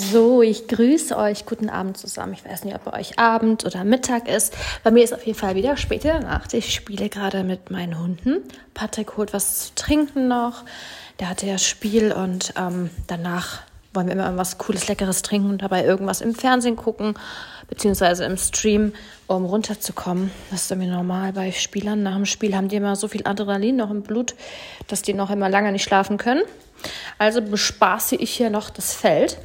So, ich grüße euch. Guten Abend zusammen. Ich weiß nicht, ob bei euch Abend oder Mittag ist. Bei mir ist auf jeden Fall wieder späte Nacht. Ich spiele gerade mit meinen Hunden. Patrick holt was zu trinken noch. Der hatte ja Spiel und ähm, danach wollen wir immer was Cooles, Leckeres trinken und dabei irgendwas im Fernsehen gucken, beziehungsweise im Stream, um runterzukommen. Das ist irgendwie normal bei Spielern. Nach dem Spiel haben die immer so viel Adrenalin noch im Blut, dass die noch immer lange nicht schlafen können. Also bespaße ich hier noch das Feld.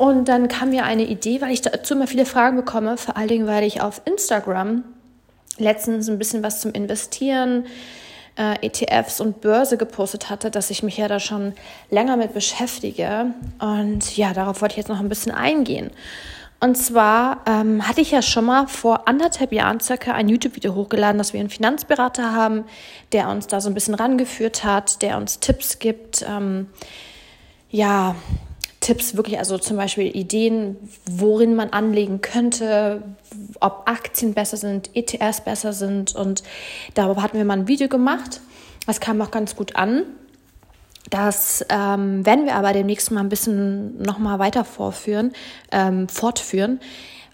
Und dann kam mir eine Idee, weil ich dazu immer viele Fragen bekomme, vor allen Dingen, weil ich auf Instagram letztens ein bisschen was zum Investieren, äh, ETFs und Börse gepostet hatte, dass ich mich ja da schon länger mit beschäftige. Und ja, darauf wollte ich jetzt noch ein bisschen eingehen. Und zwar ähm, hatte ich ja schon mal vor anderthalb Jahren circa ein YouTube-Video hochgeladen, dass wir einen Finanzberater haben, der uns da so ein bisschen rangeführt hat, der uns Tipps gibt. Ähm, ja, Tipps wirklich, also zum Beispiel Ideen, worin man anlegen könnte, ob Aktien besser sind, ETFs besser sind. Und darüber hatten wir mal ein Video gemacht. Das kam auch ganz gut an. Das ähm, werden wir aber demnächst mal ein bisschen nochmal weiter vorführen, ähm, fortführen,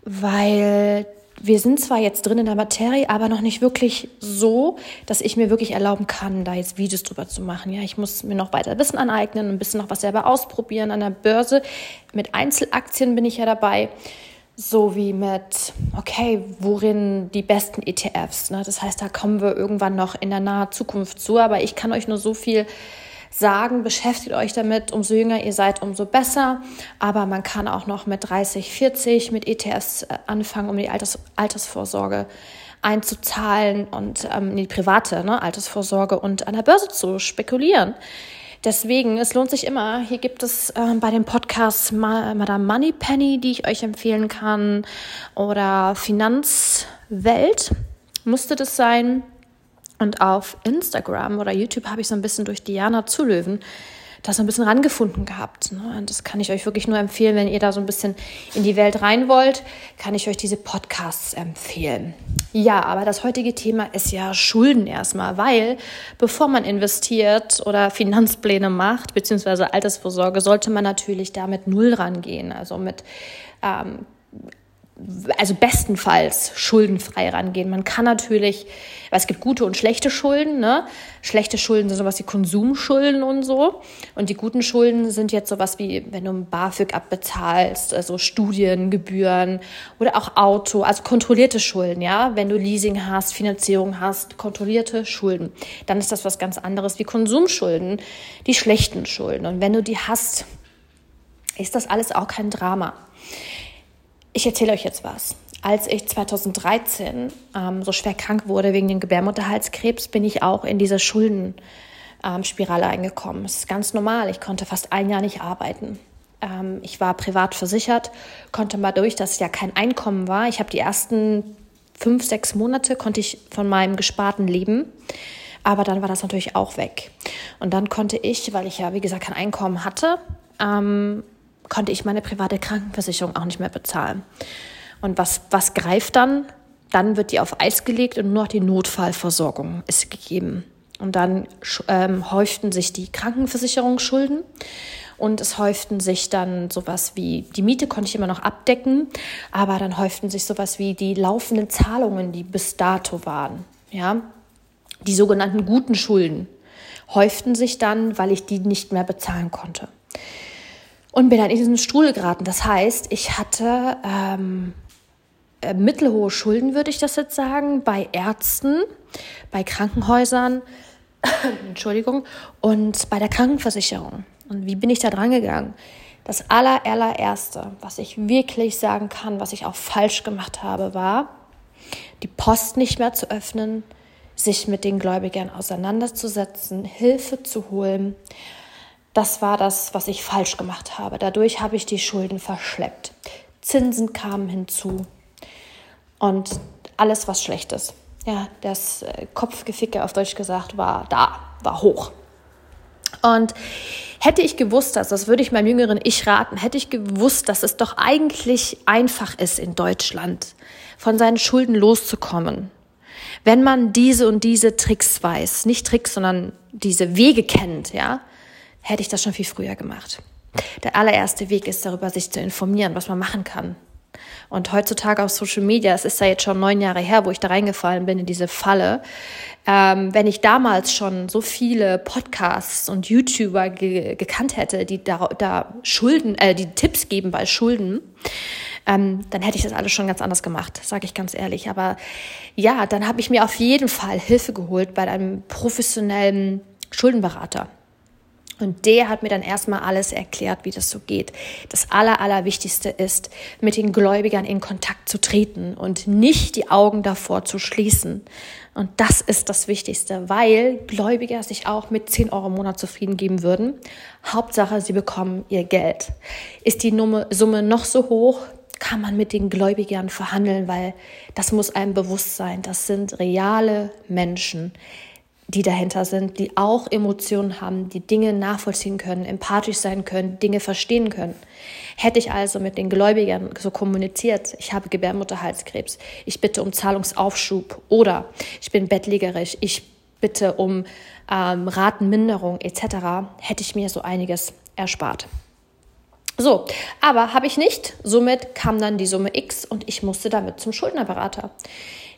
weil wir sind zwar jetzt drin in der Materie, aber noch nicht wirklich so, dass ich mir wirklich erlauben kann, da jetzt Videos drüber zu machen. Ja, ich muss mir noch weiter Wissen aneignen, ein bisschen noch was selber ausprobieren an der Börse. Mit Einzelaktien bin ich ja dabei, so wie mit, okay, worin die besten ETFs. Ne? Das heißt, da kommen wir irgendwann noch in der nahen Zukunft zu, aber ich kann euch nur so viel sagen, beschäftigt euch damit, umso jünger ihr seid, umso besser. Aber man kann auch noch mit 30, 40 mit ETFs äh, anfangen, um die Alters Altersvorsorge einzuzahlen und ähm, die private ne, Altersvorsorge und an der Börse zu spekulieren. Deswegen, es lohnt sich immer. Hier gibt es äh, bei dem Podcast Ma Madame Moneypenny, die ich euch empfehlen kann, oder Finanzwelt musste das sein. Und auf Instagram oder YouTube habe ich so ein bisschen durch Diana Zulöwen das so ein bisschen rangefunden gehabt. Ne? Und das kann ich euch wirklich nur empfehlen, wenn ihr da so ein bisschen in die Welt rein wollt, kann ich euch diese Podcasts empfehlen. Ja, aber das heutige Thema ist ja Schulden erstmal, weil bevor man investiert oder Finanzpläne macht, beziehungsweise Altersvorsorge, sollte man natürlich da mit Null rangehen, also mit ähm, also bestenfalls schuldenfrei rangehen. Man kann natürlich, es gibt gute und schlechte Schulden, ne? Schlechte Schulden sind sowas wie Konsumschulden und so. Und die guten Schulden sind jetzt sowas wie, wenn du ein BAföG abbezahlst, also Studiengebühren oder auch Auto, also kontrollierte Schulden, ja? Wenn du Leasing hast, Finanzierung hast, kontrollierte Schulden. Dann ist das was ganz anderes wie Konsumschulden, die schlechten Schulden. Und wenn du die hast, ist das alles auch kein Drama. Ich erzähle euch jetzt was. Als ich 2013 ähm, so schwer krank wurde wegen dem Gebärmutterhalskrebs, bin ich auch in diese Schuldenspirale ähm, eingekommen. Das ist ganz normal. Ich konnte fast ein Jahr nicht arbeiten. Ähm, ich war privat versichert, konnte mal durch, dass ja kein Einkommen war. Ich habe die ersten fünf, sechs Monate konnte ich von meinem Gesparten leben. Aber dann war das natürlich auch weg. Und dann konnte ich, weil ich ja, wie gesagt, kein Einkommen hatte, ähm, konnte ich meine private Krankenversicherung auch nicht mehr bezahlen. Und was, was greift dann? Dann wird die auf Eis gelegt und nur noch die Notfallversorgung ist gegeben. Und dann ähm, häuften sich die Krankenversicherungsschulden und es häuften sich dann sowas wie, die Miete konnte ich immer noch abdecken, aber dann häuften sich sowas wie die laufenden Zahlungen, die bis dato waren. Ja, die sogenannten guten Schulden häuften sich dann, weil ich die nicht mehr bezahlen konnte und bin dann in diesen Stuhl geraten. Das heißt, ich hatte ähm, äh, mittelhohe Schulden, würde ich das jetzt sagen, bei Ärzten, bei Krankenhäusern, Entschuldigung, und bei der Krankenversicherung. Und wie bin ich da dran gegangen? Das aller, allererste, was ich wirklich sagen kann, was ich auch falsch gemacht habe, war, die Post nicht mehr zu öffnen, sich mit den Gläubigern auseinanderzusetzen, Hilfe zu holen das war das, was ich falsch gemacht habe. Dadurch habe ich die Schulden verschleppt. Zinsen kamen hinzu und alles, was schlecht ist. Ja, das äh, Kopfgeficke auf Deutsch gesagt war da, war hoch. Und hätte ich gewusst, dass, das würde ich meinem jüngeren Ich raten, hätte ich gewusst, dass es doch eigentlich einfach ist in Deutschland, von seinen Schulden loszukommen, wenn man diese und diese Tricks weiß, nicht Tricks, sondern diese Wege kennt, ja, hätte ich das schon viel früher gemacht. Der allererste Weg ist darüber, sich zu informieren, was man machen kann. Und heutzutage auf Social Media, es ist ja jetzt schon neun Jahre her, wo ich da reingefallen bin in diese Falle. Ähm, wenn ich damals schon so viele Podcasts und YouTuber ge gekannt hätte, die da, da Schulden, äh, die Tipps geben bei Schulden, ähm, dann hätte ich das alles schon ganz anders gemacht, sage ich ganz ehrlich. Aber ja, dann habe ich mir auf jeden Fall Hilfe geholt bei einem professionellen Schuldenberater. Und der hat mir dann erstmal alles erklärt, wie das so geht. Das Aller, Allerwichtigste ist, mit den Gläubigern in Kontakt zu treten und nicht die Augen davor zu schließen. Und das ist das Wichtigste, weil Gläubiger sich auch mit 10 Euro im Monat zufrieden geben würden. Hauptsache, sie bekommen ihr Geld. Ist die Summe noch so hoch, kann man mit den Gläubigern verhandeln, weil das muss einem bewusst sein. Das sind reale Menschen, die dahinter sind, die auch Emotionen haben, die Dinge nachvollziehen können, empathisch sein können, Dinge verstehen können. Hätte ich also mit den Gläubigern so kommuniziert, ich habe Gebärmutterhalskrebs, ich bitte um Zahlungsaufschub oder ich bin bettlägerig, ich bitte um ähm, Ratenminderung etc., hätte ich mir so einiges erspart. So, aber habe ich nicht. Somit kam dann die Summe X und ich musste damit zum Schuldnerberater.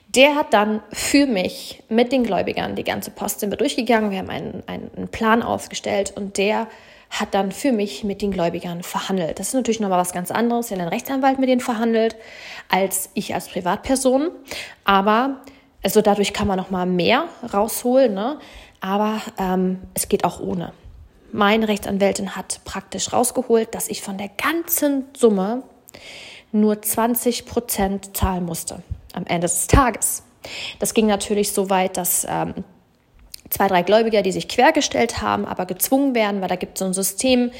Der hat dann für mich mit den Gläubigern die ganze Post sind wir durchgegangen. Wir haben einen, einen Plan aufgestellt und der hat dann für mich mit den Gläubigern verhandelt. Das ist natürlich nochmal was ganz anderes, wenn ein Rechtsanwalt mit denen verhandelt, als ich als Privatperson. Aber also dadurch kann man nochmal mehr rausholen. Ne? Aber ähm, es geht auch ohne. Meine Rechtsanwältin hat praktisch rausgeholt, dass ich von der ganzen Summe nur 20 Prozent zahlen musste am Ende des Tages. Das ging natürlich so weit, dass ähm, zwei, drei Gläubiger, die sich quergestellt haben, aber gezwungen werden, weil da gibt es so ein System,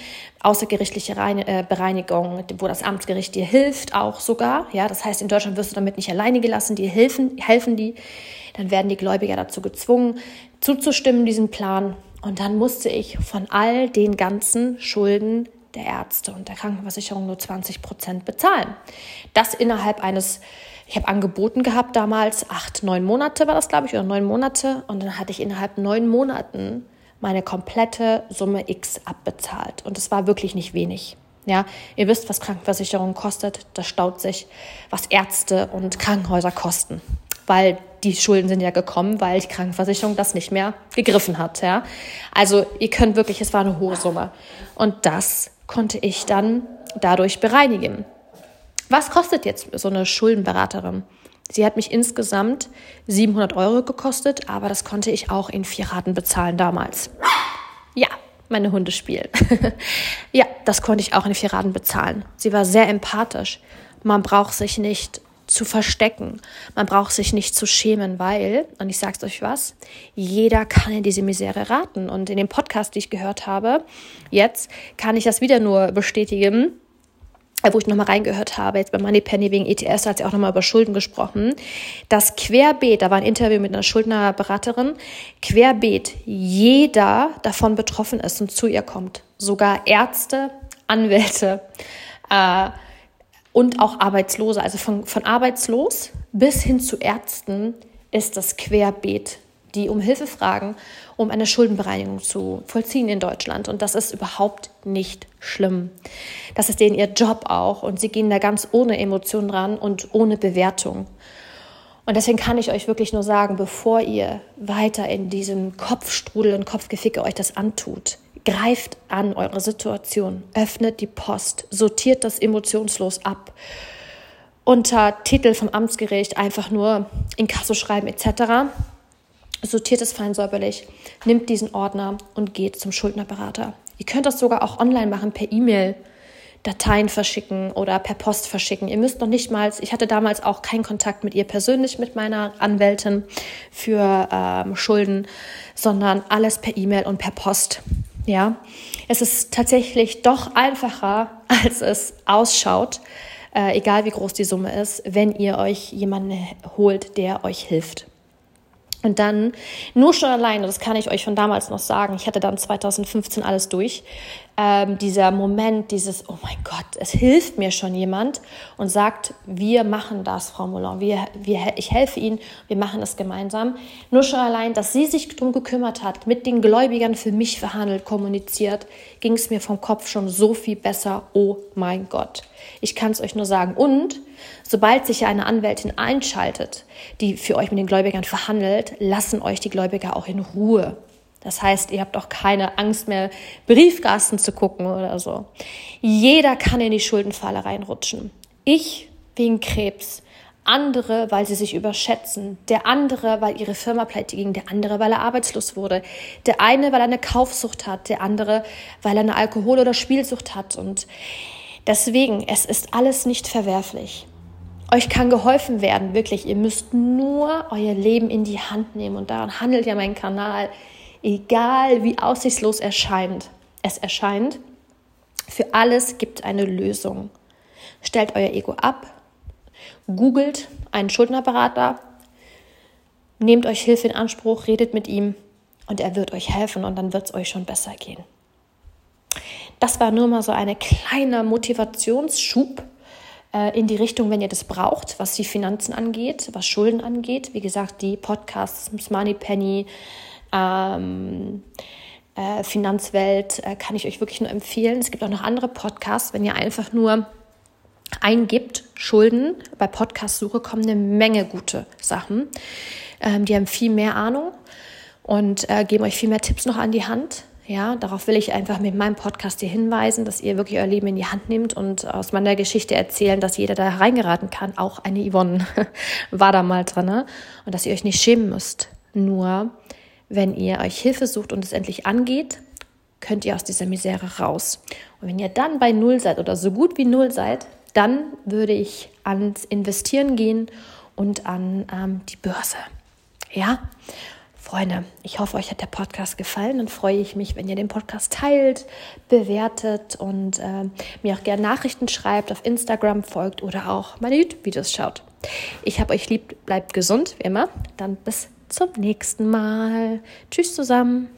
außergerichtliche Reine, äh, Bereinigung, wo das Amtsgericht dir hilft, auch sogar. Ja, das heißt, in Deutschland wirst du damit nicht alleine gelassen, die helfen, helfen die. Dann werden die Gläubiger dazu gezwungen, zuzustimmen, diesem Plan. Und dann musste ich von all den ganzen Schulden der Ärzte und der Krankenversicherung nur 20 Prozent bezahlen. Das innerhalb eines ich habe angeboten gehabt damals, acht, neun Monate war das, glaube ich, oder neun Monate. Und dann hatte ich innerhalb neun Monaten meine komplette Summe X abbezahlt. Und es war wirklich nicht wenig. Ja, ihr wisst, was Krankenversicherung kostet. Das staut sich, was Ärzte und Krankenhäuser kosten. Weil die Schulden sind ja gekommen, weil die Krankenversicherung das nicht mehr gegriffen hat. Ja, also ihr könnt wirklich, es war eine hohe Summe. Und das konnte ich dann dadurch bereinigen. Was kostet jetzt so eine Schuldenberaterin? Sie hat mich insgesamt 700 Euro gekostet, aber das konnte ich auch in vier Raten bezahlen damals. Ja, meine Hunde spielen. ja, das konnte ich auch in vier Raten bezahlen. Sie war sehr empathisch. Man braucht sich nicht zu verstecken. Man braucht sich nicht zu schämen, weil, und ich sag's euch was, jeder kann in diese Misere raten. Und in dem Podcast, den ich gehört habe, jetzt kann ich das wieder nur bestätigen äh, wo ich nochmal reingehört habe, jetzt bei Moneypenny wegen ETS, hat sie auch nochmal über Schulden gesprochen, dass querbeet, da war ein Interview mit einer Schuldnerberaterin, querbeet jeder davon betroffen ist und zu ihr kommt. Sogar Ärzte, Anwälte äh, und auch Arbeitslose. Also von, von arbeitslos bis hin zu Ärzten ist das querbeet die um Hilfe fragen, um eine Schuldenbereinigung zu vollziehen in Deutschland. Und das ist überhaupt nicht schlimm. Das ist denen ihr Job auch und sie gehen da ganz ohne Emotionen ran und ohne Bewertung. Und deswegen kann ich euch wirklich nur sagen, bevor ihr weiter in diesem Kopfstrudel und Kopfgeficke euch das antut, greift an eure Situation, öffnet die Post, sortiert das emotionslos ab unter Titel vom Amtsgericht einfach nur Inkasso schreiben etc sortiert es fein säuberlich, nimmt diesen Ordner und geht zum Schuldnerberater. Ihr könnt das sogar auch online machen, per E-Mail. Dateien verschicken oder per Post verschicken. Ihr müsst noch nicht mal, ich hatte damals auch keinen Kontakt mit ihr persönlich, mit meiner Anwältin für ähm, Schulden, sondern alles per E-Mail und per Post. Ja, es ist tatsächlich doch einfacher, als es ausschaut, äh, egal wie groß die Summe ist, wenn ihr euch jemanden holt, der euch hilft. Und dann, nur schon alleine, das kann ich euch von damals noch sagen, ich hatte dann 2015 alles durch, ähm, dieser Moment, dieses, oh mein Gott, es hilft mir schon jemand und sagt, wir machen das, Frau Moulin, wir, wir, ich helfe Ihnen, wir machen das gemeinsam. Nur schon allein, dass sie sich darum gekümmert hat, mit den Gläubigern für mich verhandelt, kommuniziert, ging es mir vom Kopf schon so viel besser, oh mein Gott. Ich kann es euch nur sagen. Und sobald sich eine Anwältin einschaltet, die für euch mit den Gläubigern verhandelt, lassen euch die Gläubiger auch in Ruhe. Das heißt, ihr habt auch keine Angst mehr, Briefkasten zu gucken oder so. Jeder kann in die Schuldenfalle reinrutschen. Ich wegen Krebs, andere, weil sie sich überschätzen, der andere, weil ihre Firma pleite ging, der andere, weil er arbeitslos wurde, der eine, weil er eine Kaufsucht hat, der andere, weil er eine Alkohol- oder Spielsucht hat. Und deswegen, es ist alles nicht verwerflich. Euch kann geholfen werden, wirklich. Ihr müsst nur euer Leben in die Hand nehmen und daran handelt ja mein Kanal egal wie aussichtslos erscheint, es erscheint, für alles gibt eine Lösung. Stellt euer Ego ab, googelt einen Schuldnerberater, nehmt euch Hilfe in Anspruch, redet mit ihm und er wird euch helfen und dann wird es euch schon besser gehen. Das war nur mal so ein kleiner Motivationsschub äh, in die Richtung, wenn ihr das braucht, was die Finanzen angeht, was Schulden angeht. Wie gesagt, die Podcasts, Money Penny, ähm, äh, Finanzwelt äh, kann ich euch wirklich nur empfehlen. Es gibt auch noch andere Podcasts, wenn ihr einfach nur eingibt, Schulden, bei Podcast-Suche kommen eine Menge gute Sachen. Ähm, die haben viel mehr Ahnung und äh, geben euch viel mehr Tipps noch an die Hand. Ja, darauf will ich einfach mit meinem Podcast hier hinweisen, dass ihr wirklich euer Leben in die Hand nehmt und aus meiner Geschichte erzählen, dass jeder da reingeraten kann. Auch eine Yvonne war da mal drin. Und dass ihr euch nicht schämen müsst. Nur wenn ihr euch Hilfe sucht und es endlich angeht, könnt ihr aus dieser Misere raus. Und wenn ihr dann bei Null seid oder so gut wie Null seid, dann würde ich ans Investieren gehen und an ähm, die Börse. Ja, Freunde, ich hoffe, euch hat der Podcast gefallen. Dann freue ich mich, wenn ihr den Podcast teilt, bewertet und äh, mir auch gerne Nachrichten schreibt, auf Instagram folgt oder auch meine YouTube-Videos schaut. Ich habe euch lieb, bleibt gesund, wie immer. Dann bis zum nächsten Mal. Tschüss zusammen.